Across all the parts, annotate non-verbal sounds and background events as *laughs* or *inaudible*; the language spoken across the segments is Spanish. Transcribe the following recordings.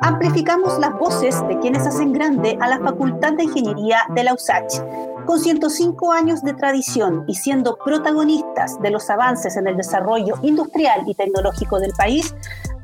Amplificamos las voces de quienes hacen grande a la Facultad de Ingeniería de la USACH. Con 105 años de tradición y siendo protagonistas de los avances en el desarrollo industrial y tecnológico del país,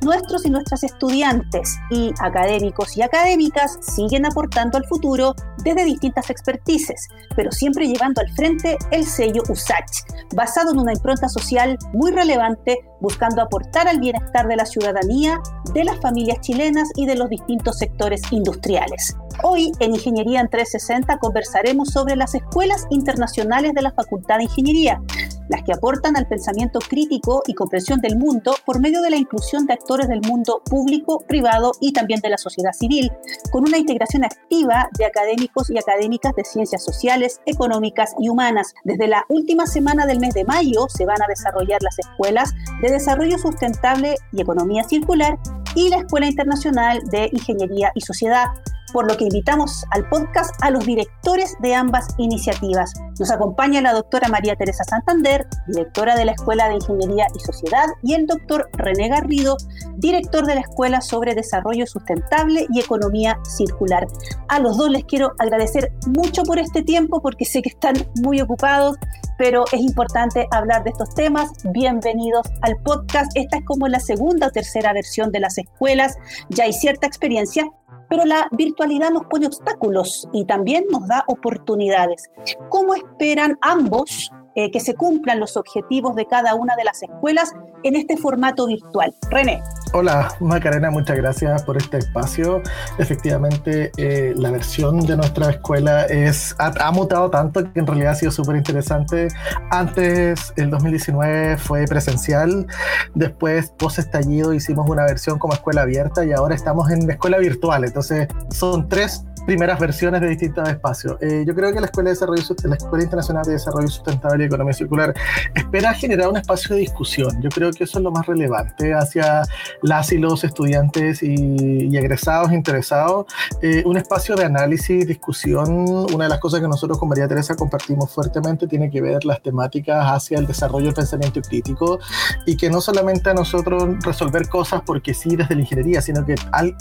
nuestros y nuestras estudiantes y académicos y académicas siguen aportando al futuro desde distintas expertices, pero siempre llevando al frente el sello USACH, basado en una impronta social muy relevante, buscando aportar al bienestar de la ciudadanía, de las familias chilenas y de los distintos sectores industriales. Hoy en Ingeniería en 360 conversaremos sobre las escuelas internacionales de la Facultad de Ingeniería, las que aportan al pensamiento crítico y comprensión del mundo por medio de la inclusión de actores del mundo público, privado y también de la sociedad civil, con una integración activa de académicos y académicas de ciencias sociales, económicas y humanas. Desde la última semana del mes de mayo se van a desarrollar las escuelas de desarrollo sustentable y economía circular y la Escuela Internacional de Ingeniería y Sociedad por lo que invitamos al podcast a los directores de ambas iniciativas. Nos acompaña la doctora María Teresa Santander, directora de la Escuela de Ingeniería y Sociedad, y el doctor René Garrido, director de la Escuela sobre Desarrollo Sustentable y Economía Circular. A los dos les quiero agradecer mucho por este tiempo porque sé que están muy ocupados, pero es importante hablar de estos temas. Bienvenidos al podcast. Esta es como la segunda o tercera versión de las escuelas. Ya hay cierta experiencia, pero la virtualidad nos pone obstáculos y también nos da oportunidades. ¿Cómo esperan ambos eh, que se cumplan los objetivos de cada una de las escuelas en este formato virtual. René. Hola Macarena, muchas gracias por este espacio. Efectivamente, eh, la versión de nuestra escuela es, ha, mutado tanto que en realidad ha sido súper interesante. Antes, el 2019 fue presencial, después, post estallido, hicimos una versión como escuela abierta y ahora estamos en escuela virtual. Entonces, son tres primeras versiones de distintos espacios. Eh, yo creo que la Escuela, de Desarrollo, la Escuela Internacional de Desarrollo Sustentable y Economía Circular espera generar un espacio de discusión. Yo creo que eso es lo más relevante hacia las y los estudiantes y, egresados interesados. Eh, un espacio de análisis, discusión. Una de las cosas que nosotros con María Teresa compartimos fuertemente tiene que ver las temáticas hacia el desarrollo del pensamiento crítico y que no solamente a nosotros resolver cosas porque sí desde la ingeniería, sino que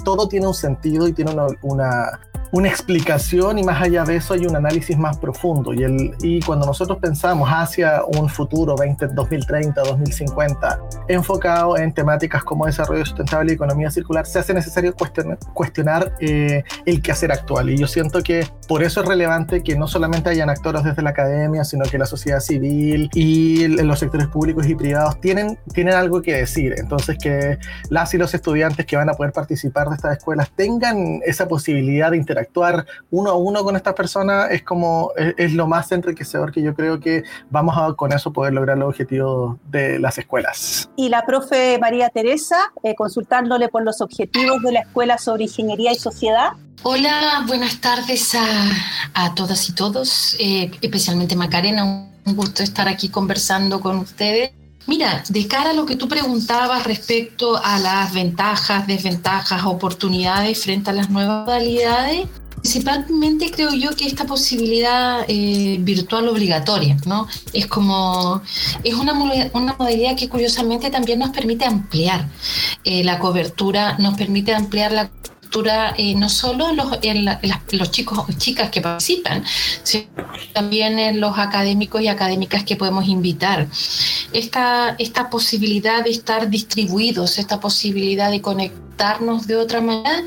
todo tiene un sentido y tiene una, una una explicación y más allá de eso hay un análisis más profundo. Y, el, y cuando nosotros pensamos hacia un futuro 20, 2030, 2050, enfocado en temáticas como desarrollo sustentable y economía circular, se hace necesario cuestionar, cuestionar eh, el quehacer actual. Y yo siento que por eso es relevante que no solamente hayan actores desde la academia, sino que la sociedad civil y los sectores públicos y privados tienen, tienen algo que decir. Entonces que las y los estudiantes que van a poder participar de estas escuelas tengan esa posibilidad de interactuar actuar uno a uno con estas personas es como es, lo más enriquecedor que yo creo que vamos a con eso poder lograr los objetivos de las escuelas. Y la profe María Teresa, eh, consultándole por los objetivos de la Escuela sobre Ingeniería y Sociedad. Hola, buenas tardes a, a todas y todos, eh, especialmente Macarena, un gusto estar aquí conversando con ustedes. Mira, de cara a lo que tú preguntabas respecto a las ventajas, desventajas, oportunidades frente a las nuevas modalidades, principalmente creo yo que esta posibilidad eh, virtual obligatoria, ¿no? Es como, es una, una, modalidad que curiosamente también nos permite ampliar eh, la cobertura, nos permite ampliar la eh, no solo en los, en los chicos o chicas que participan, sino también en los académicos y académicas que podemos invitar. Esta, esta posibilidad de estar distribuidos, esta posibilidad de conectarnos de otra manera,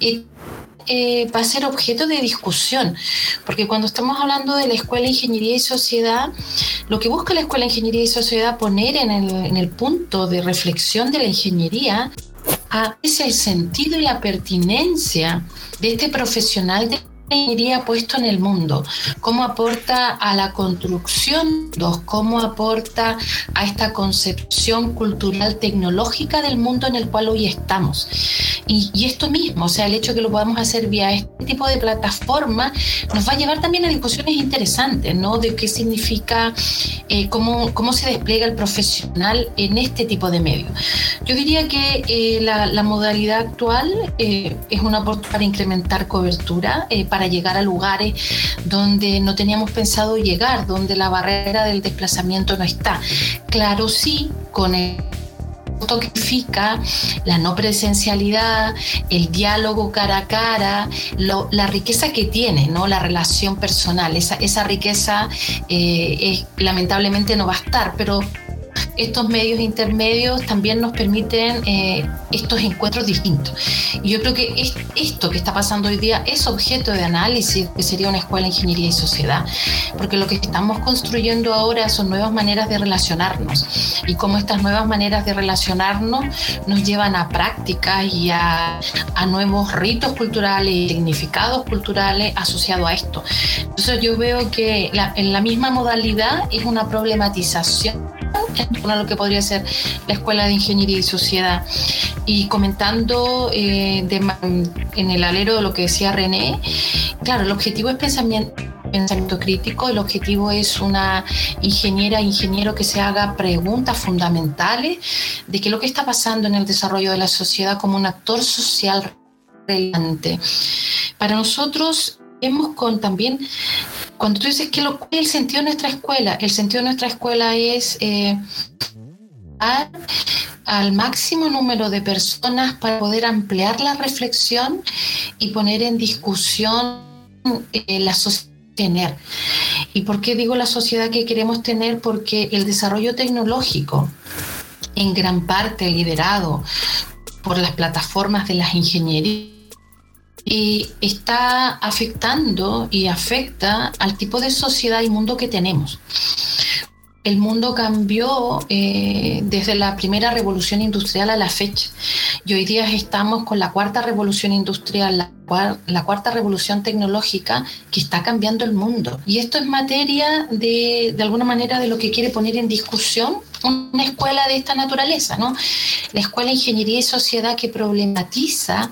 eh, eh, va a ser objeto de discusión, porque cuando estamos hablando de la Escuela de Ingeniería y Sociedad, lo que busca la Escuela de Ingeniería y Sociedad poner en el, en el punto de reflexión de la ingeniería es el sentido y la pertinencia de este profesional de ingeniería puesto en el mundo, cómo aporta a la construcción, cómo aporta a esta concepción cultural tecnológica del mundo en el cual hoy estamos. Y, esto mismo, o sea, el hecho de que lo podamos hacer vía este tipo de plataforma, nos va a llevar también a discusiones interesantes, ¿no? De qué significa, eh, cómo, cómo se despliega el profesional en este tipo de medios. Yo diría que eh, la, modalidad actual eh, es una oportunidad para incrementar cobertura, para para llegar a lugares donde no teníamos pensado llegar, donde la barrera del desplazamiento no está. Claro, sí, con el significa la no presencialidad, el diálogo cara a cara, la riqueza que tiene, ¿no? la relación personal. Esa, riqueza eh, lamentablemente no va a estar, pero estos medios intermedios también nos permiten eh, estos encuentros distintos. Y yo creo que esto que está pasando hoy día es objeto de análisis, que sería una escuela de ingeniería y sociedad, porque lo que estamos construyendo ahora son nuevas maneras de relacionarnos y cómo estas nuevas maneras de relacionarnos nos llevan a prácticas y a, nuevos ritos culturales y significados culturales asociados a esto. Entonces yo veo que en la misma modalidad es una problematización en lo que podría ser la Escuela de Ingeniería y Sociedad. Y comentando eh, en el alero de lo que decía René, claro, el objetivo es pensamiento pensamiento crítico. El objetivo es una ingeniera, ingeniero que se haga preguntas fundamentales de qué es lo que está pasando en el desarrollo de la sociedad como un actor social relevante. Para nosotros vemos con también cuando tú dices que el sentido de nuestra escuela, el sentido de nuestra escuela es eh, al máximo número de personas para poder ampliar la reflexión y poner en discusión eh, la sociedad tener. ¿Y por qué digo la sociedad que queremos tener? Porque el desarrollo tecnológico, en gran parte liderado por las plataformas de las ingenierías, y está afectando y afecta al tipo de sociedad y mundo que tenemos. El mundo cambió eh, desde la primera revolución industrial a la fecha y hoy día estamos con la cuarta revolución industrial, la cuarta revolución tecnológica que está cambiando el mundo. Y esto es materia de, de alguna manera de lo que quiere poner en discusión una escuela de esta naturaleza, ¿no? La escuela de Ingeniería y Sociedad que problematiza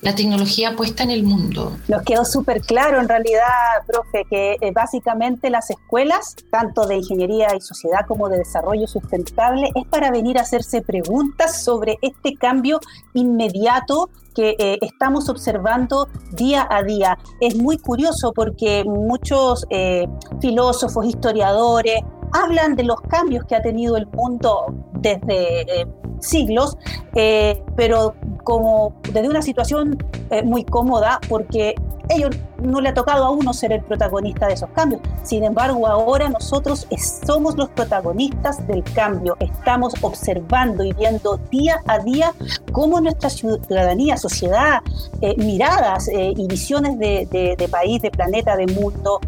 la tecnología puesta en el mundo. Nos quedó súper claro en realidad, profe, que eh, básicamente las escuelas, tanto de ingeniería y sociedad como de desarrollo sustentable, es para venir a hacerse preguntas sobre este cambio inmediato que eh, estamos observando día a día. Es muy curioso porque muchos eh, filósofos, historiadores, hablan de los cambios que ha tenido el mundo desde siglos, pero como desde una situación eh, muy cómoda porque ellos no le ha tocado a uno ser el protagonista de esos cambios. Sin embargo, ahora nosotros somos los protagonistas del cambio. Estamos observando y viendo día a día cómo nuestra ciudadanía, sociedad, eh, miradas eh, y visiones de, de, país, de planeta, de mundo,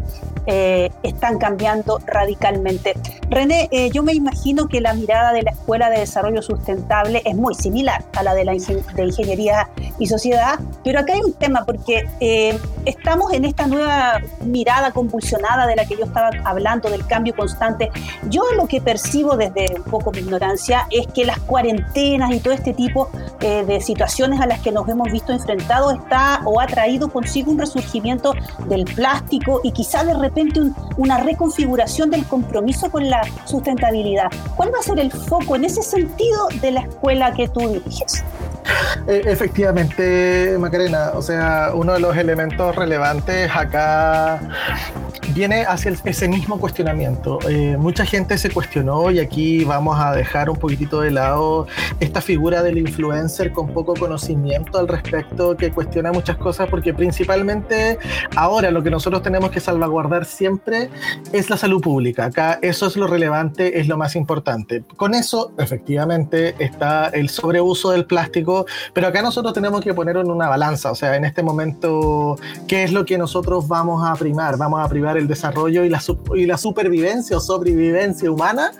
están cambiando radicalmente. René, yo me imagino que la mirada de la Escuela de Desarrollo Sustentable es muy similar a la de la de ingeniería y sociedad, pero acá hay un tema porque eh, estamos en esta nueva mirada convulsionada de la que yo estaba hablando, del cambio constante. Yo lo que percibo desde un poco mi ignorancia es que las cuarentenas y todo este tipo eh, de situaciones a las que nos hemos visto enfrentados está o ha traído consigo un resurgimiento del plástico y quizá de repente una reconfiguración del compromiso con la sustentabilidad. ¿Cuál va a ser el foco en ese sentido de la escuela que tú diriges? Eh, efectivamente, Macarena, o sea, uno de los elementos relevantes acá viene hacia ese mismo cuestionamiento. Eh, mucha gente se cuestionó y aquí vamos a dejar un poquitito de lado esta figura del influencer con poco conocimiento al respecto que cuestiona muchas cosas porque principalmente ahora lo que nosotros tenemos que salvaguardar siempre es la salud pública. Acá eso es lo relevante, es lo más importante. Con eso efectivamente está el sobreuso del plástico, pero acá nosotros tenemos que ponerlo en una balanza, o sea, en este momento, ¿qué es lo que nosotros vamos a primar? Vamos a primar el desarrollo y la, y la supervivencia o sobrevivencia humana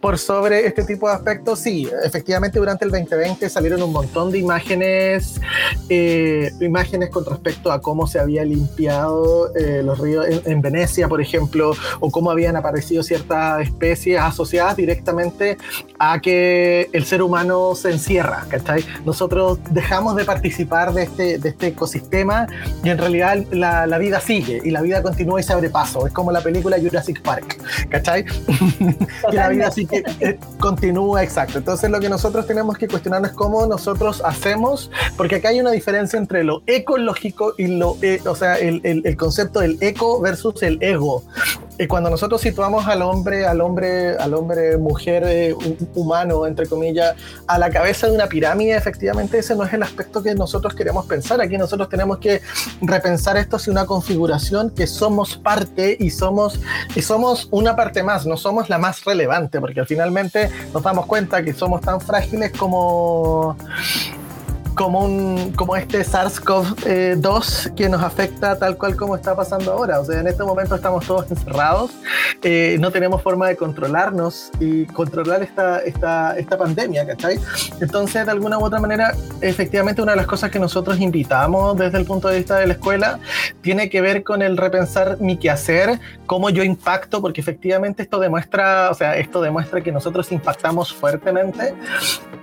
por sobre este tipo de aspectos. Sí, efectivamente durante el 2020 salieron un montón de imágenes, eh, imágenes con respecto a cómo se había limpiado eh, los ríos en, Venecia, por ejemplo, o cómo habían aparecido ciertas especies asociadas directamente a que el ser humano se encierra, ¿cachai? Nosotros dejamos de participar de este, de este ecosistema y en realidad la, la vida sigue y la vida continúa y se abre paso. Es como la película Jurassic Park, ¿cachai? *laughs* que la vida sí que eh, continúa, exacto. Entonces lo que nosotros tenemos que cuestionarnos es cómo nosotros hacemos, porque acá hay una diferencia entre lo ecológico y lo, eh, o sea, el, el, el concepto del eco versus el ego. Cuando nosotros situamos al hombre, al hombre, al hombre, mujer, eh, humano, entre comillas, a la cabeza de una pirámide, efectivamente ese no es el aspecto que nosotros queremos pensar. Aquí nosotros tenemos que repensar esto hacia una configuración que somos parte y somos, y somos una parte más, no somos la más relevante, porque finalmente nos damos cuenta que somos tan frágiles como como, un, como este SARS-CoV-2 que nos afecta tal cual como está pasando ahora. O sea, en este momento estamos todos *laughs* encerrados, eh, no tenemos forma de controlarnos y controlar esta, esta, esta pandemia, ¿cachai? Entonces, de alguna u otra manera, efectivamente, una de las cosas que nosotros invitamos desde el punto de vista de la escuela tiene que ver con el repensar mi quehacer, cómo yo impacto, porque efectivamente esto demuestra, o sea, esto demuestra que nosotros impactamos fuertemente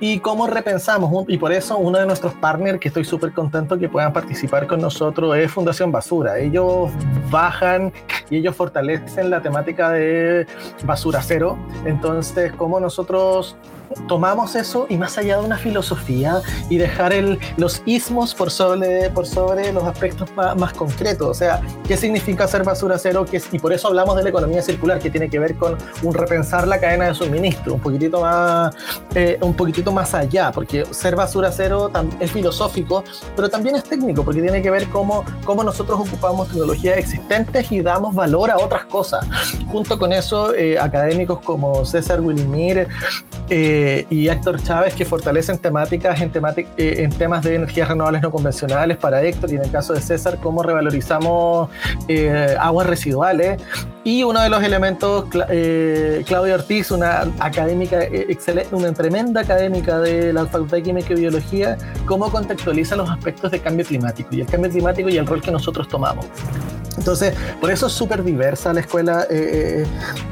y cómo repensamos. Y por eso uno de nuestros partners que estoy súper contento que puedan participar con nosotros es Fundación Basura. Ellos bajan y ellos fortalecen la temática de basura cero. Entonces, como nosotros tomamos eso y más allá de una filosofía y dejar el, los ismos por sobre, por sobre los aspectos más, concretos. O sea, ¿qué significa hacer basura cero? Que, y por eso hablamos de la economía circular, que tiene que ver con un repensar la cadena de suministro, un poquitito más, eh, un poquitito más allá, porque ser basura cero es filosófico, pero también es técnico, porque tiene que ver cómo, cómo nosotros ocupamos tecnologías existentes y damos valor a otras cosas. Junto con eso, eh, académicos como César Willimir, eh, eh, y Héctor Chávez que fortalecen temáticas en, eh, en temas de energías renovables no convencionales para Héctor y en el caso de César cómo revalorizamos eh, aguas residuales y uno de los elementos Claudia Ortiz una académica excelente una tremenda académica de la Facultad de Química y Biología cómo contextualiza los aspectos de cambio climático y el cambio climático y el rol que nosotros tomamos entonces, por eso es súper diversa la escuela eh,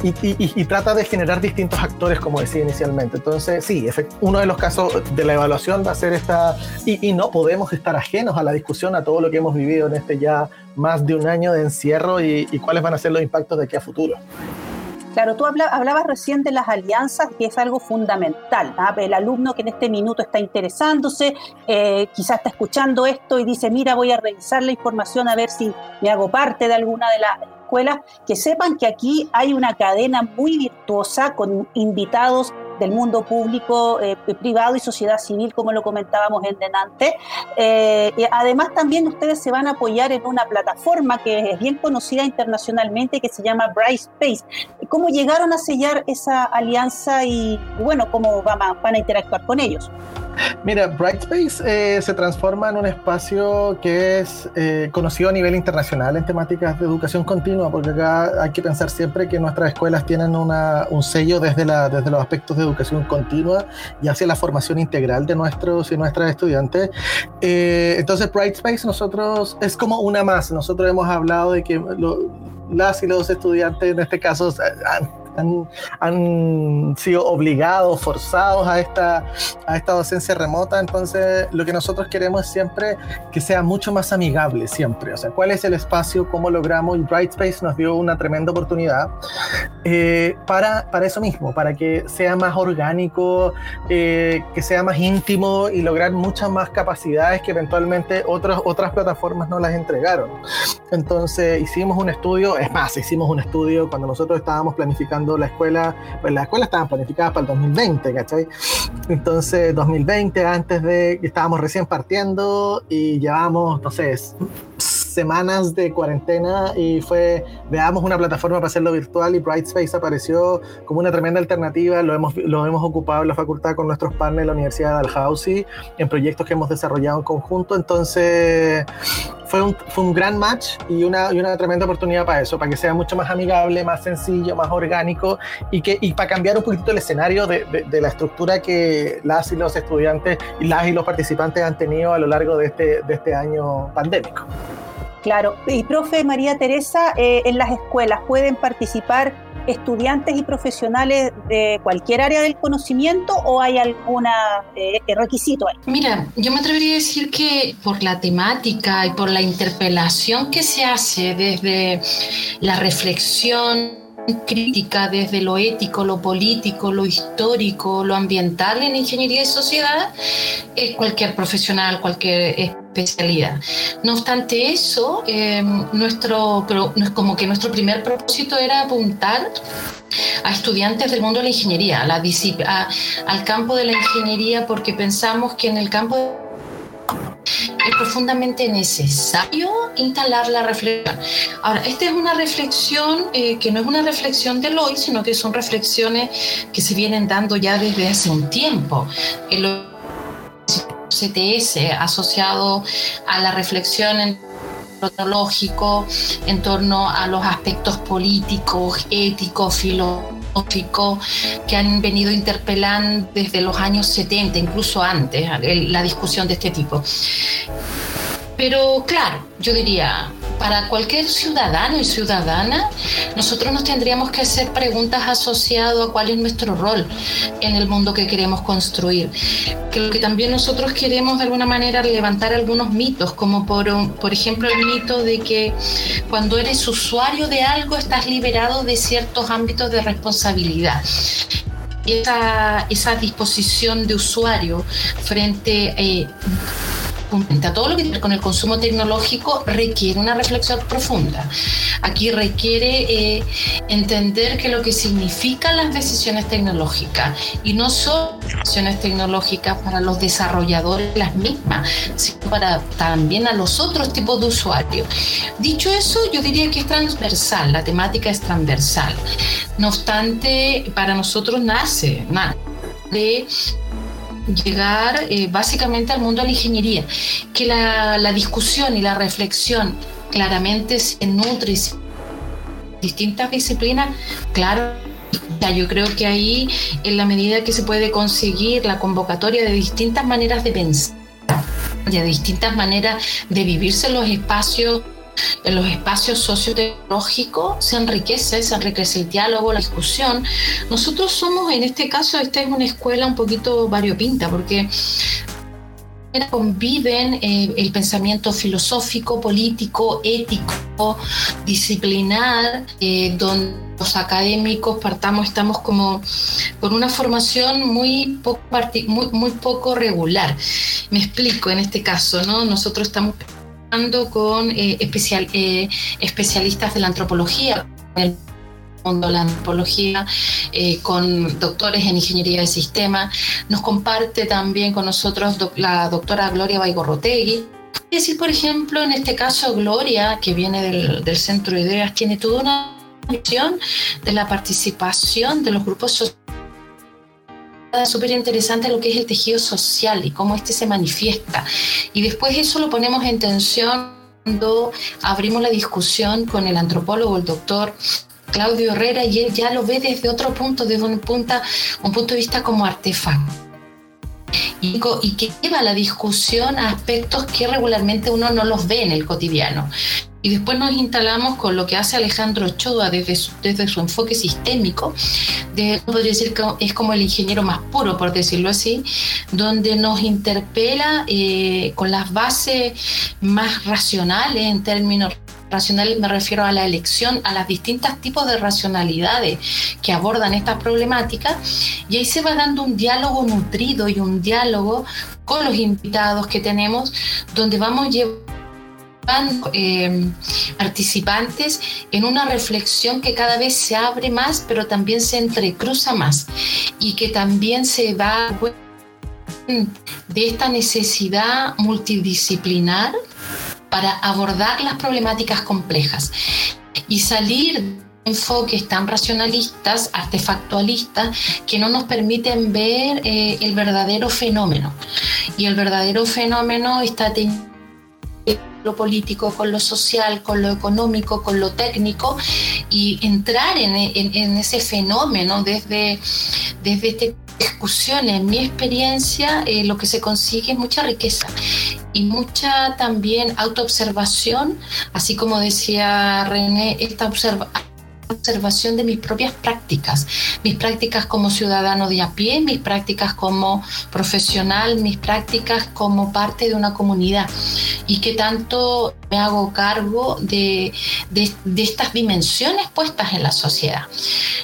eh, y, trata de generar distintos actores, como decía inicialmente. Entonces, sí, uno de los casos de la evaluación va a ser esta, y, no podemos estar ajenos a la discusión, a todo lo que hemos vivido en este ya más de un año de encierro y, y cuáles van a ser los impactos de aquí a futuro. Claro, tú hablabas recién de las alianzas, que es algo fundamental. ¿ah? El alumno que en este minuto está interesándose, eh, quizás está escuchando esto y dice, mira, voy a revisar la información a ver si me hago parte de alguna de las escuelas, que sepan que aquí hay una cadena muy virtuosa con invitados del mundo público, eh, privado y sociedad civil, como lo comentábamos en Denante. Eh, además, también ustedes se van a apoyar en una plataforma que es bien conocida internacionalmente, que se llama Bright Space. ¿Cómo llegaron a sellar esa alianza y, bueno, cómo van a interactuar con ellos? Mira, Brightspace eh, se transforma en un espacio que es eh, conocido a nivel internacional en temáticas de educación continua, porque acá hay que pensar siempre que nuestras escuelas tienen un sello desde, los aspectos de educación continua y hacia la formación integral de nuestros y nuestras estudiantes. Eh, entonces, Brightspace nosotros es como una más. Nosotros hemos hablado de que las y los estudiantes en este caso han han, sido obligados, forzados a esta, a esta docencia remota. Entonces, lo que nosotros queremos es siempre que sea mucho más amigable, siempre. O sea, ¿cuál es el espacio? ¿Cómo logramos? Y Brightspace nos dio una tremenda oportunidad eh, para, para eso mismo, para que sea más orgánico, eh, que sea más íntimo y lograr muchas más capacidades que eventualmente otras otras plataformas no las entregaron. Entonces, hicimos un estudio, es más, hicimos un estudio cuando nosotros estábamos planificando la escuela, pues la escuela estaba planificada para el 2020, ¿cachai? Entonces, 2020, antes de estábamos recién partiendo y llevamos, no semanas de cuarentena y fue, veamos una plataforma para hacerlo virtual y Brightspace apareció como una tremenda alternativa, lo hemos, lo hemos ocupado en la facultad con nuestros partners de la Universidad de Dalhousie en proyectos que hemos desarrollado en conjunto, entonces fue un, fue un gran match y una, y una tremenda oportunidad para eso, para que sea mucho más amigable, más sencillo, más orgánico y, que, y para cambiar un poquito el escenario de, de, la estructura que las y los estudiantes y las y los participantes han tenido a lo largo de este, de este año pandémico. Claro, y profe María Teresa, eh, en las escuelas pueden participar estudiantes y profesionales de cualquier área del conocimiento o hay algún eh, requisito ahí? Mira, yo me atrevería a decir que por la temática y por la interpelación que se hace desde la reflexión crítica desde lo ético, lo político, lo histórico, lo ambiental en ingeniería y sociedad es cualquier profesional, cualquier especialidad. No obstante eso, em, nuestro, como que nuestro primer propósito era apuntar a estudiantes del mundo de la ingeniería, al campo de la ingeniería, porque pensamos que en el campo de es profundamente necesario instalar la reflexión. Ahora, esta es una reflexión eh, que no es una reflexión del hoy, sino que son reflexiones que se vienen dando ya desde hace un tiempo. El CTS asociado a la reflexión en en torno a los aspectos políticos, éticos, filosóficos que han venido interpelando desde los años 70, incluso antes, la discusión de este tipo. Pero claro, yo diría, para cualquier ciudadano y ciudadana, nosotros nos tendríamos que hacer preguntas asociadas a cuál es nuestro rol en el mundo que queremos construir. Que que también nosotros queremos de alguna manera levantar algunos mitos, como por, por ejemplo el mito de que cuando eres usuario de algo estás liberado de ciertos ámbitos de responsabilidad esa, esa disposición de usuario frente a eh, a todo lo que tiene con el consumo tecnológico requiere una reflexión profunda. Aquí requiere eh, entender que lo que significan las decisiones tecnológicas y no son decisiones tecnológicas para los desarrolladores las mismas, sino para también a los otros tipos de usuarios. Dicho eso, yo diría que es transversal, la temática es transversal. No obstante, para nosotros nace, nace de llegar eh, básicamente al mundo de la ingeniería, que la, discusión y la reflexión claramente se nutre distintas disciplinas, claro. Yo creo que ahí, en la medida que se puede conseguir la convocatoria de distintas maneras de pensar, de distintas maneras de vivirse los espacios en los espacios sociotecnológicos se enriquece, se enriquece el diálogo, la discusión. Nosotros somos, en este caso, esta es una escuela un poquito variopinta, porque conviven eh, el pensamiento filosófico, político, ético, disciplinar, eh, donde los académicos partamos, estamos como con una formación muy poco, muy, muy poco regular. Me explico en este caso, ¿no? Nosotros estamos con eh, especial, eh, especialistas de la antropología, el mundo de la antropología, eh, con doctores en ingeniería de sistema. Nos comparte también con nosotros la doctora Gloria Baigorrotegui. Es decir, por ejemplo, en este caso, Gloria, que viene del, del Centro de Ideas, tiene toda una visión de la participación de los grupos sociales súper interesante lo que es el tejido social y cómo este se manifiesta. Y después eso lo ponemos en tensión cuando abrimos la discusión con el antropólogo, el doctor Claudio Herrera, y él ya lo ve desde otro punto, desde un punto, un punto de vista como artefacto. Y, que lleva la discusión a aspectos que regularmente uno no los ve en el cotidiano. Y después nos instalamos con lo que hace Alejandro Ochoa desde su, desde su enfoque sistémico, de, podría decir que es como el ingeniero más puro, por decirlo así, donde nos interpela eh, con las bases más racionales en términos racionales me refiero a la elección, a las distintas tipos de racionalidades que abordan estas problemáticas y ahí se va dando un diálogo nutrido y un diálogo con los invitados que tenemos donde vamos llevando eh, participantes en una reflexión que cada vez se abre más, pero también se entrecruza más y que también se va de esta necesidad multidisciplinar para abordar las problemáticas complejas y salir de enfoques tan racionalistas, artefactualistas, que no nos permiten ver eh, el verdadero fenómeno. Y el verdadero fenómeno está teniendo lo político, con lo social, con lo económico, con lo técnico y entrar en, ese fenómeno desde, desde esta discusión. En mi experiencia, eh, lo que se consigue es mucha riqueza y mucha también autoobservación, así como decía René, esta observación de mis propias prácticas, mis prácticas como ciudadano de a pie, mis prácticas como profesional, mis prácticas como parte de una comunidad. Y que tanto me hago cargo de, de, estas dimensiones puestas en la sociedad.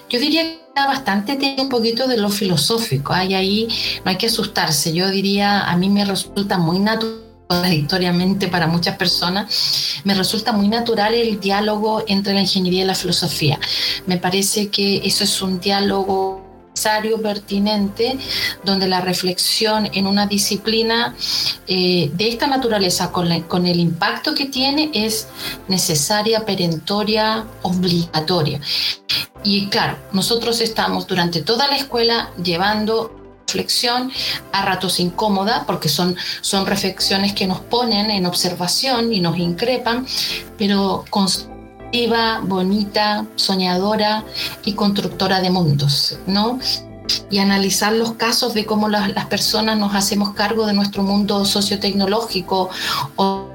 Yo diría que bastante tiene un poquito de lo filosófico, hay ahí, no hay que asustarse, yo diría, a mí me resulta muy natural contradictoriamente para muchas personas, me resulta muy natural el diálogo entre la ingeniería y la filosofía. Me parece que eso es un diálogo necesario, pertinente, donde la reflexión en una disciplina eh, de esta naturaleza, con, con el impacto que tiene, es necesaria, perentoria, obligatoria. Y claro, nosotros estamos durante toda la escuela llevando reflexión, a ratos incómoda, porque son, son reflexiones que nos ponen en observación y nos increpan, pero constructiva, bonita, soñadora y constructora de mundos, ¿no? y analizar los casos de cómo las, personas nos hacemos cargo de nuestro mundo sociotecnológico o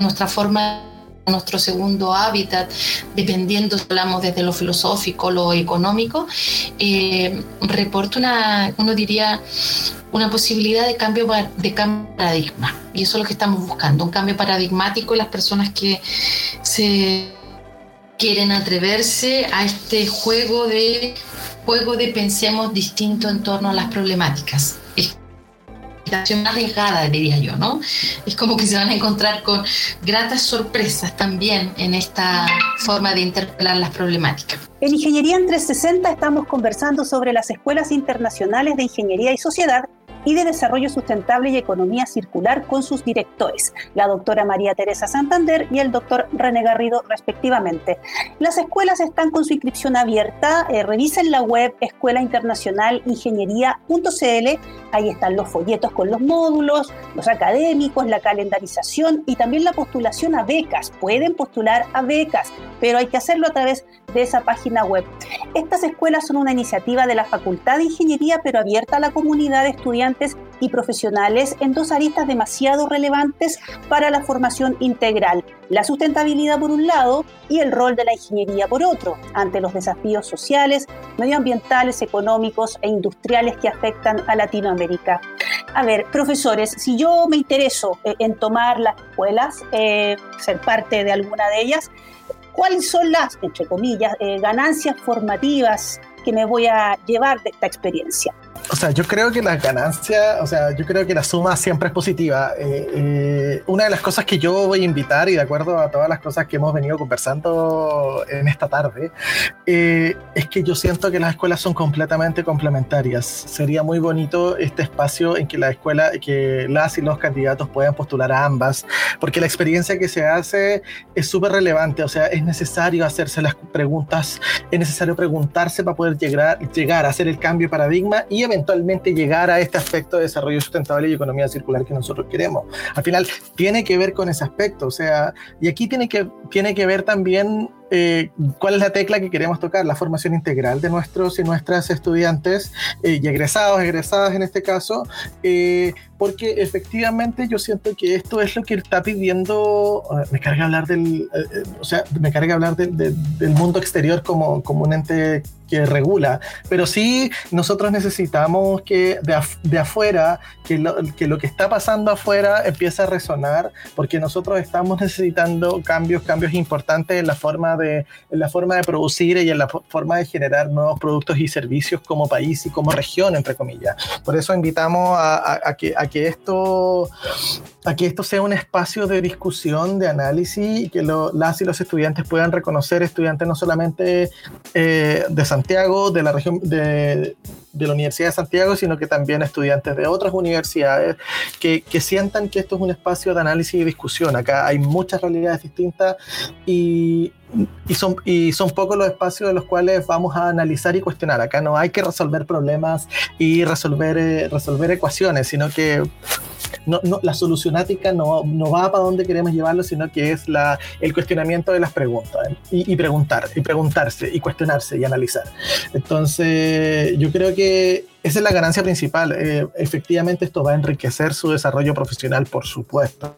nuestra forma nuestro segundo hábitat, dependiendo si hablamos desde lo filosófico, lo económico, eh, reporta una, uno diría, una posibilidad de cambio de paradigma. Y eso es lo que estamos buscando, un cambio paradigmático en las personas que se quieren atreverse a este juego de juego de pensemos distinto en torno a las problemáticas arriesgada, diría yo, ¿no? Es como que se van a encontrar con gratas sorpresas también en esta forma de interpelar las problemáticas. En Ingeniería en 360 estamos conversando sobre las escuelas internacionales de ingeniería y sociedad y de Desarrollo Sustentable y Economía Circular con sus directores, la doctora María Teresa Santander y el doctor René Garrido, respectivamente. Las escuelas están con su inscripción abierta. Eh, revisen la web Escuela Internacional Ingeniería.cl. Ahí están los folletos con los módulos, los académicos, la calendarización y también la postulación a becas. Pueden postular a becas, pero hay que hacerlo a través de esa página web. Estas escuelas son una iniciativa de la Facultad de Ingeniería, pero abierta a la comunidad de estudiantes y profesionales en dos aristas demasiado relevantes para la formación integral, la sustentabilidad por un lado y el rol de la ingeniería por otro, ante los desafíos sociales, medioambientales, económicos e industriales que afectan a Latinoamérica. A ver, profesores, si yo me intereso eh, en tomar las escuelas, eh, ser parte de alguna de ellas, ¿Cuáles son las, entre comillas, eh, ganancias formativas que me voy a llevar de esta experiencia? O sea, yo creo que la ganancia, o sea, yo creo que la suma siempre es positiva. Eh, eh, una de las cosas que yo voy a invitar, y de acuerdo a todas las cosas que hemos venido conversando en esta tarde, eh, es que yo siento que las escuelas son completamente complementarias. Sería muy bonito este espacio en que la escuela, que las y los candidatos puedan postular a ambas, porque la experiencia que se hace es súper relevante. O sea, es necesario hacerse las preguntas, es necesario preguntarse para poder llegar, llegar a hacer el cambio de paradigma y eventualmente llegar a este aspecto de desarrollo sustentable y economía circular que nosotros queremos. Al final tiene que ver con ese aspecto, o sea, y aquí tiene que, tiene que ver también eh, cuál es la tecla que queremos tocar, la formación integral de nuestros y nuestras estudiantes eh, y egresados, egresadas en este caso, eh, porque efectivamente yo siento que esto es lo que está pidiendo, me carga hablar del, o sea, me carga hablar del, del mundo exterior como, como un ente que regula, pero sí nosotros necesitamos que de, de afuera, que lo, que lo que está pasando afuera empiece a resonar, porque nosotros estamos necesitando cambios, cambios importantes en la forma en la forma de producir y en la forma de generar nuevos productos y servicios como país y como región, entre comillas. Por eso invitamos a, que, a esto a esto sea un espacio de discusión, de análisis, y que las y los estudiantes puedan reconocer estudiantes no solamente eh, de Santiago, de la región de, de, la Universidad de Santiago, sino que también estudiantes de otras universidades que, que, sientan que esto es un espacio de análisis y discusión. Acá hay muchas realidades distintas y, y son, y son pocos los espacios de los cuales vamos a analizar y cuestionar. Acá no hay que resolver problemas y resolver, eh, resolver ecuaciones, sino que no, no, la solucionática no, no va para donde queremos llevarlo, sino que es la, el cuestionamiento de las preguntas ¿eh? y, y, preguntar, y preguntarse, y cuestionarse y analizar. Entonces, yo creo que esa es la ganancia principal. Eh, efectivamente, esto va a enriquecer su desarrollo profesional, por supuesto.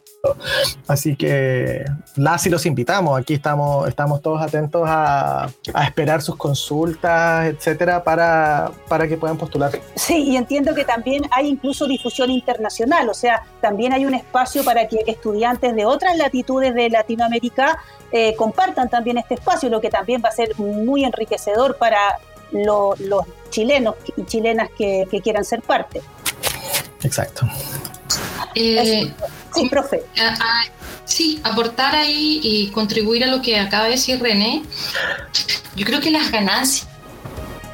Así que las y los invitamos. Aquí estamos, estamos todos atentos a, esperar sus consultas, etcétera, para, para que puedan postular. Sí, y entiendo que también hay incluso difusión internacional, o sea, también hay un espacio para que estudiantes de otras latitudes de Latinoamérica eh, compartan también este espacio, lo que también va a ser muy enriquecedor para los chilenos y chilenas que, quieran ser parte. Exacto. Eh, sí, profe. sí, aportar ahí y contribuir a lo que acaba de decir René. Yo creo que las ganancias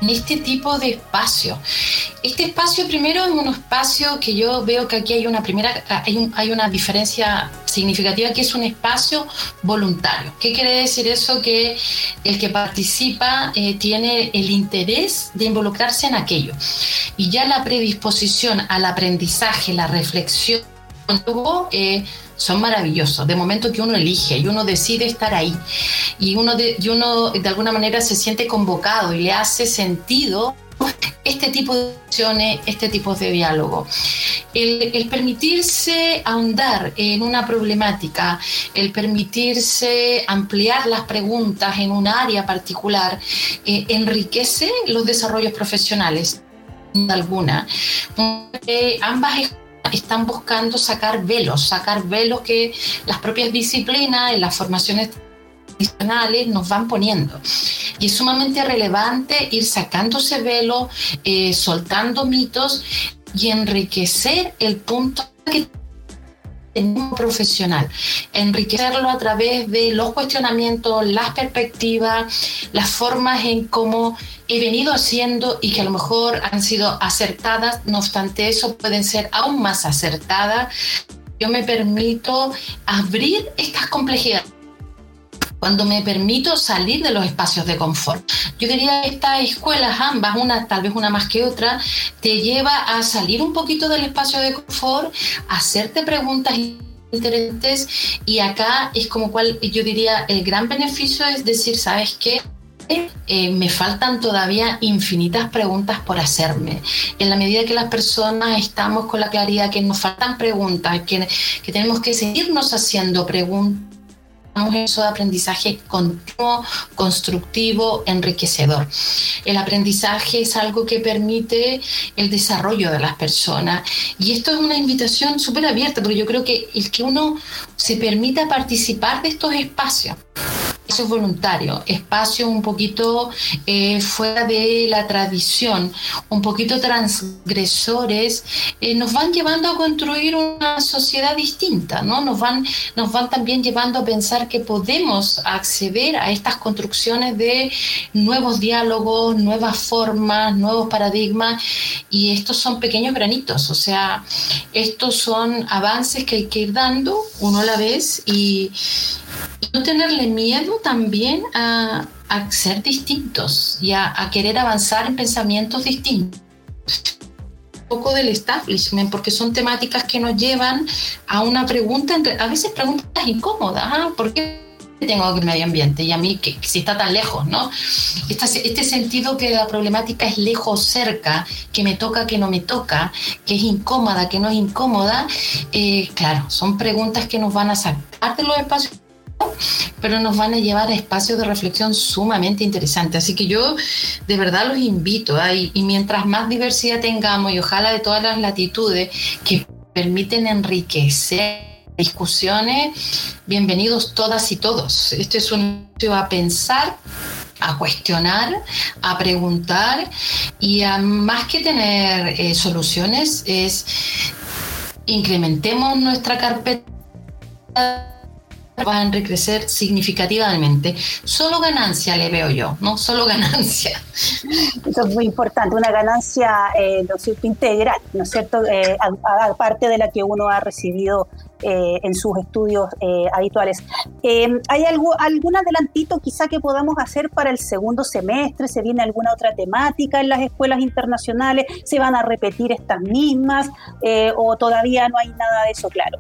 en este tipo de espacio. Este espacio primero es un espacio que yo veo que aquí hay una primera, hay, una diferencia significativa que es un espacio voluntario. ¿Qué quiere decir eso? Que el que participa eh, tiene el interés de involucrarse en aquello. Y ya la predisposición al aprendizaje, la reflexión, eh, son maravillosos. De momento que uno elige y uno decide estar ahí y uno de, y uno de alguna manera se siente convocado y le hace sentido este tipo de acciones, este tipo de diálogo. El, permitirse ahondar en una problemática, el permitirse ampliar las preguntas en un área particular, eh, enriquece los desarrollos profesionales alguna. Eh, ambas están buscando sacar velos, sacar velos que las propias disciplinas en las formaciones tradicionales nos van poniendo. Y es sumamente relevante ir sacándose velos, eh, soltando mitos y enriquecer el punto que profesional, enriquecerlo a través de los cuestionamientos, las perspectivas, las formas en cómo he venido haciendo y que a lo mejor han sido acertadas, no obstante eso pueden ser aún más acertadas. Yo me permito abrir estas complejidades cuando me permito salir de los espacios de confort. Yo diría que estas escuelas, ambas, una tal vez una más que otra, te lleva a salir un poquito del espacio de confort, hacerte preguntas interesantes y acá es como cual yo diría el gran beneficio es decir, ¿sabes qué? Eh, me faltan todavía infinitas preguntas por hacerme. En la medida que las personas estamos con la claridad que nos faltan preguntas, que, que tenemos que seguirnos haciendo preguntas, eso de aprendizaje continuo, constructivo, enriquecedor. El aprendizaje es algo que permite el desarrollo de las personas y esto es una invitación súper abierta porque yo creo que el que uno se permita participar de estos espacios espacios voluntarios, espacios un poquito eh, fuera de la tradición, un poquito transgresores, eh, nos van llevando a construir una sociedad distinta, ¿no? Nos van, nos van también llevando a pensar que podemos acceder a estas construcciones de nuevos diálogos, nuevas formas, nuevos paradigmas, y estos son pequeños granitos, o sea, estos son avances que hay que ir dando uno a la vez y, no tenerle miedo también a, ser distintos y a, querer avanzar en pensamientos distintos Un poco del establishment, porque son temáticas que nos llevan a una pregunta, a veces preguntas incómodas, ¿ah? ¿por qué tengo que medio ambiente? Y a mí, que, si está tan lejos, ¿no? Este, este sentido que la problemática es lejos, cerca, que me toca, que no me toca, que es incómoda, que no es incómoda, eh, claro, son preguntas que nos van a sacar de los espacios pero nos van a llevar a espacios de reflexión sumamente interesantes. Así que yo de verdad los invito, y mientras más diversidad tengamos, y ojalá de todas las latitudes que permiten enriquecer discusiones, bienvenidos todas y todos. Este es un a pensar a cuestionar, a preguntar y a más que tener eh, soluciones es incrementemos nuestra carpeta va a enriquecer significativamente. Solo ganancia le veo yo, ¿no? Solo ganancia. Eso es muy importante, una ganancia, eh, ¿no cierto?, integral, ¿no es cierto?, eh, aparte de la que uno ha recibido eh, en sus estudios eh, habituales. ¿Hay algo, algún adelantito quizá que podamos hacer para el segundo semestre? ¿Se viene alguna otra temática en las escuelas internacionales? ¿Se van a repetir estas mismas? ¿O todavía no hay nada de eso claro?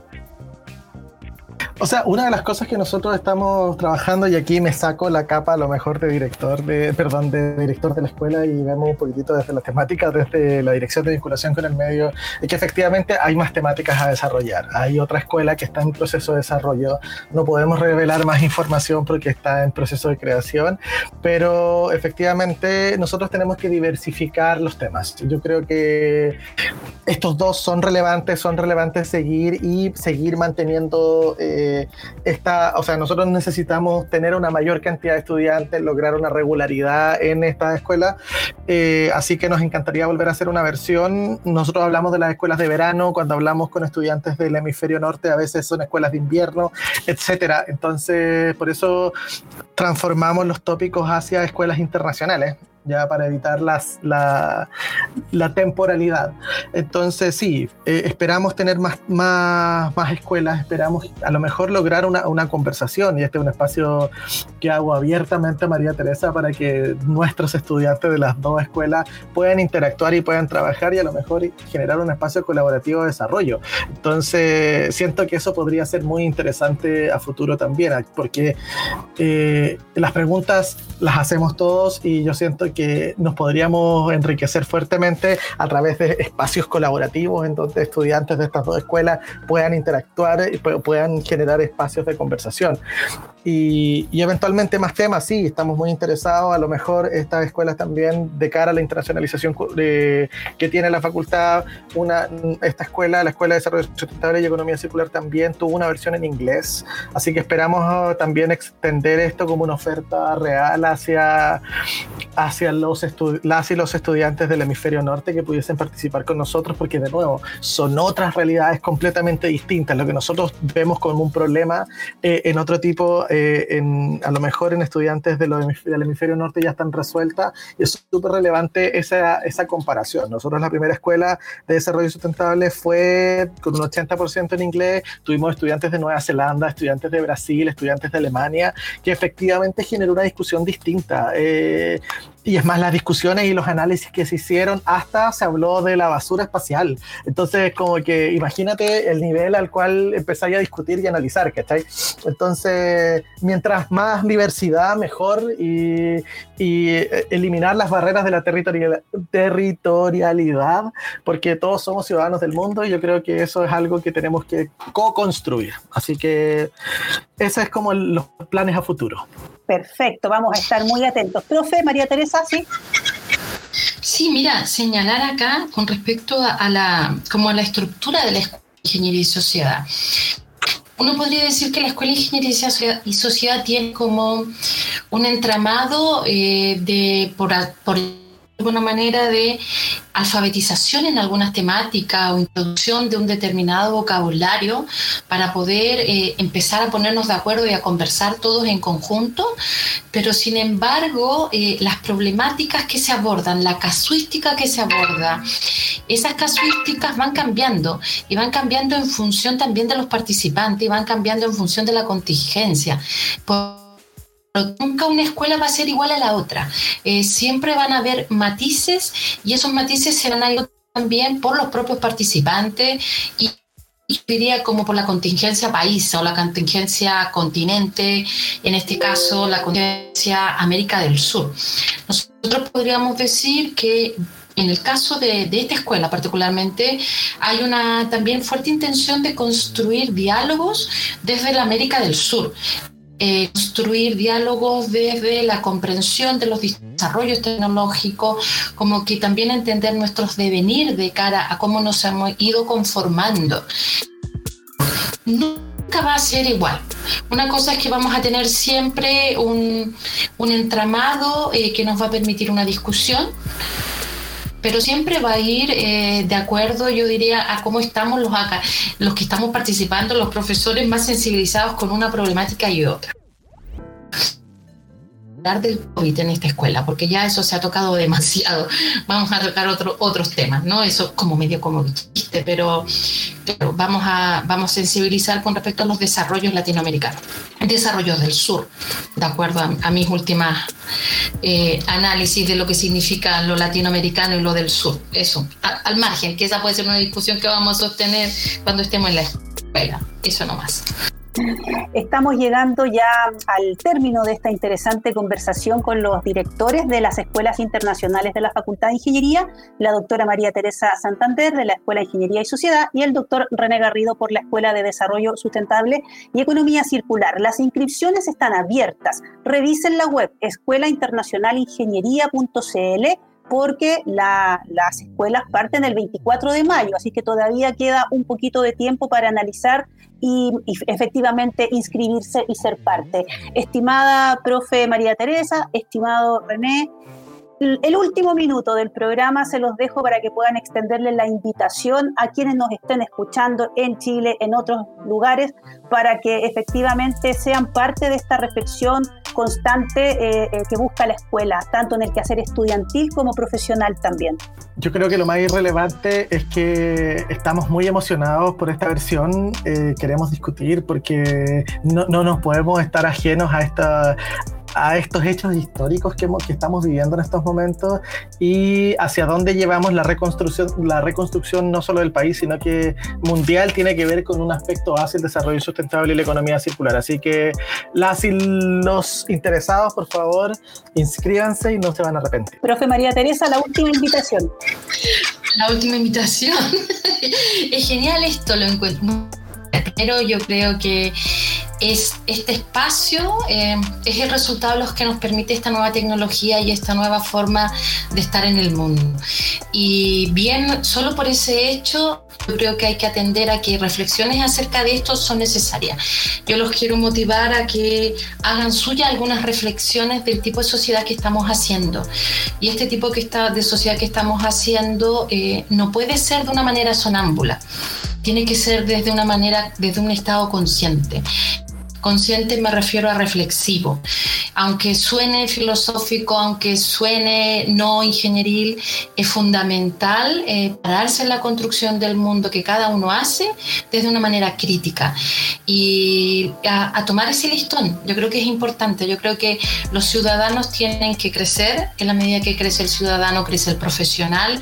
O sea, una de las cosas que nosotros estamos trabajando, y aquí me saco la capa a lo mejor de director de, perdón, de director de la escuela y vemos un poquitito desde las temáticas, desde la dirección de vinculación con el medio, es que efectivamente hay más temáticas a desarrollar. Hay otra escuela que está en proceso de desarrollo. No podemos revelar más información porque está en proceso de creación, pero efectivamente nosotros tenemos que diversificar los temas. Yo creo que estos dos son relevantes, son relevantes seguir y seguir manteniendo... Eh, esta, o sea, nosotros necesitamos tener una mayor cantidad de estudiantes, lograr una regularidad en esta escuela, eh, así que nos encantaría volver a hacer una versión. Nosotros hablamos de las escuelas de verano, cuando hablamos con estudiantes del hemisferio norte, a veces son escuelas de invierno, etcétera. Entonces, por eso transformamos los tópicos hacia escuelas internacionales ya para evitar las, la, temporalidad. Entonces, sí, eh, esperamos tener más, más, más, escuelas, esperamos a lo mejor lograr una, una, conversación y este es un espacio que hago abiertamente María Teresa para que nuestros estudiantes de las dos escuelas puedan interactuar y puedan trabajar y a lo mejor generar un espacio colaborativo de desarrollo. Entonces, siento que eso podría ser muy interesante a futuro también, porque eh, las preguntas las hacemos todos y yo siento que nos podríamos enriquecer fuertemente a través de espacios colaborativos en donde estudiantes de estas dos escuelas puedan interactuar y puedan generar espacios de conversación. Y, eventualmente más temas, sí, estamos muy interesados. A lo mejor estas escuelas también, de cara a la internacionalización que tiene la facultad, una, esta escuela, la Escuela de Desarrollo Sustentable y Economía Circular, también tuvo una versión en inglés. Así que esperamos ah, también extender esto como una oferta real hacia, hacia los las y los estudiantes del hemisferio norte que pudiesen participar con nosotros, porque de nuevo son otras realidades completamente distintas. Lo que nosotros vemos como un problema eh, en otro tipo eh, en, a lo mejor en estudiantes de del hemisferio norte ya están resueltas y es súper relevante esa, esa comparación. Nosotros la primera escuela de desarrollo sustentable fue con un 80% en inglés, tuvimos estudiantes de Nueva Zelanda, estudiantes de Brasil, estudiantes de Alemania, que efectivamente generó una discusión distinta. Eh, y es más, las discusiones y los análisis que se hicieron, hasta se habló de la basura espacial. Entonces, como que imagínate el nivel al cual empezáis a discutir y analizar, ¿cachai? Entonces, mientras más diversidad, mejor y, y eliminar las barreras de la territorialidad, porque todos somos ciudadanos del mundo y yo creo que eso es algo que tenemos que co-construir. Así que ese es como los planes a futuro. Perfecto, vamos a estar muy atentos. Profe, María Teresa, ¿sí? Sí, mira, señalar acá con respecto a, la, como a la estructura de la Escuela de Ingeniería y Sociedad. Uno podría decir que la Escuela de Ingeniería y Sociedad tiene como un entramado eh, de por, por alguna manera de alfabetización en algunas temáticas o introducción de un determinado vocabulario para poder eh, empezar a ponernos de acuerdo y a conversar todos en conjunto, pero sin embargo eh, las problemáticas que se abordan, la casuística que se aborda, esas casuísticas van cambiando y van cambiando en función también de los participantes y van cambiando en función de la contingencia. Nunca una escuela va a ser igual a la otra. Eh, siempre van a haber matices y esos matices se van a ir también por los propios participantes y diría como por la contingencia país o la contingencia continente, en este caso la contingencia América del Sur. Nosotros podríamos decir que en el caso de, de, esta escuela particularmente, hay una también fuerte intención de construir diálogos desde la América del Sur. Eh, construir diálogos desde la comprensión de los desarrollos tecnológicos, como que también entender nuestros devenir de cara a cómo nos hemos ido conformando. Nunca va a ser igual. Una cosa es que vamos a tener siempre un, un entramado eh, que nos va a permitir una discusión, pero siempre va a ir eh, de acuerdo, yo diría, a cómo estamos los, acá, los que estamos participando, los profesores más sensibilizados con una problemática y otra hablar del COVID en esta escuela, porque ya eso se ha tocado demasiado. *laughs* Vamos a tocar otro, otros temas, ¿no? Eso como medio como chiste, pero, pero vamos, a, vamos a sensibilizar con respecto a los desarrollos latinoamericanos, desarrollos del sur, de acuerdo a, mis últimas eh, análisis de lo que significa lo latinoamericano y lo del sur. Eso, al margen, que esa puede ser una discusión que vamos a sostener cuando estemos en la escuela. Eso nomás. Estamos llegando ya al término de esta interesante conversación con los directores de las escuelas internacionales de la Facultad de Ingeniería, la doctora María Teresa Santander de la Escuela de Ingeniería y Sociedad y el doctor René Garrido por la Escuela de Desarrollo Sustentable y Economía Circular. Las inscripciones están abiertas. Revisen la web escuelainternacionalingeniería.cl porque las escuelas parten el 24 de mayo, así que todavía queda un poquito de tiempo para analizar y, efectivamente inscribirse y ser parte. Estimada profe María Teresa, estimado René, el último minuto del programa se los dejo para que puedan extenderle la invitación a quienes nos estén escuchando en Chile, en otros lugares, para que efectivamente sean parte de esta reflexión constante eh, eh, que busca la escuela, tanto en el quehacer estudiantil como profesional también. Yo creo que lo más irrelevante es que estamos muy emocionados por esta versión, eh, queremos discutir porque no, no nos podemos estar ajenos a esta a estos hechos históricos que, que, estamos viviendo en estos momentos y hacia dónde llevamos la reconstrucción, la reconstrucción no solo del país, sino que mundial tiene que ver con un aspecto hacia el desarrollo sustentable y la economía circular. Así que las y los interesados, por favor, inscríbanse y no se van a arrepentir. Profe María Teresa, la última invitación. La última invitación. *laughs* es genial esto, lo encuentro. Pero yo creo que es este espacio eh, es el resultado de los que nos permite esta nueva tecnología y esta nueva forma de estar en el mundo. Y bien, solo por ese hecho, yo creo que hay que atender a que reflexiones acerca de esto son necesarias. Yo los quiero motivar a que hagan suya algunas reflexiones del tipo de sociedad que estamos haciendo. Y este tipo que está, de sociedad que estamos haciendo eh, no puede ser de una manera sonámbula tiene que ser desde una manera, desde un estado consciente. Consciente me refiero a reflexivo. Aunque suene filosófico, aunque suene no ingenieril, es fundamental eh, pararse en la construcción del mundo que cada uno hace desde una manera crítica y a, tomar ese listón. Yo creo que es importante. Yo creo que los ciudadanos tienen que crecer. En la medida que crece el ciudadano, crece el profesional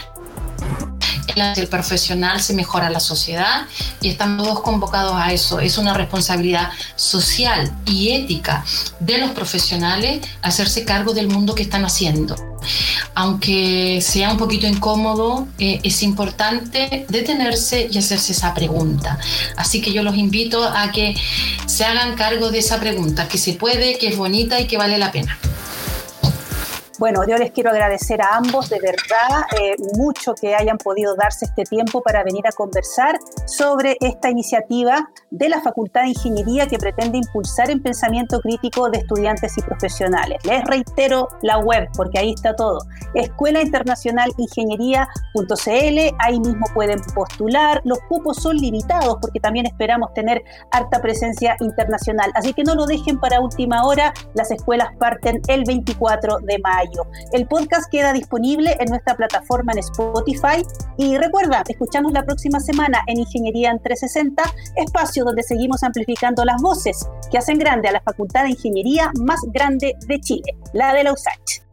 el profesional se mejora la sociedad y estamos todos convocados a eso. Es una responsabilidad social y ética de los profesionales hacerse cargo del mundo que están haciendo. Aunque sea un poquito incómodo, eh, es importante detenerse y hacerse esa pregunta. Así que yo los invito a que se hagan cargo de esa pregunta, que se puede, que es bonita y que vale la pena. Bueno, yo les quiero agradecer a ambos, de verdad, eh, mucho que hayan podido darse este tiempo para venir a conversar sobre esta iniciativa de la Facultad de Ingeniería que pretende impulsar el pensamiento crítico de estudiantes y profesionales. Les reitero la web, porque ahí está todo. Escuela Internacional Ingeniería.cl, ahí mismo pueden postular. Los cupos son limitados porque también esperamos tener harta presencia internacional. Así que no lo dejen para última hora, las escuelas parten el 24 de El podcast queda disponible en nuestra plataforma en Spotify y recuerda, escuchamos la próxima semana en Ingeniería en 360, espacio donde seguimos amplificando las voces que hacen grande a la Facultad de Ingeniería más grande de Chile, la de la USACH.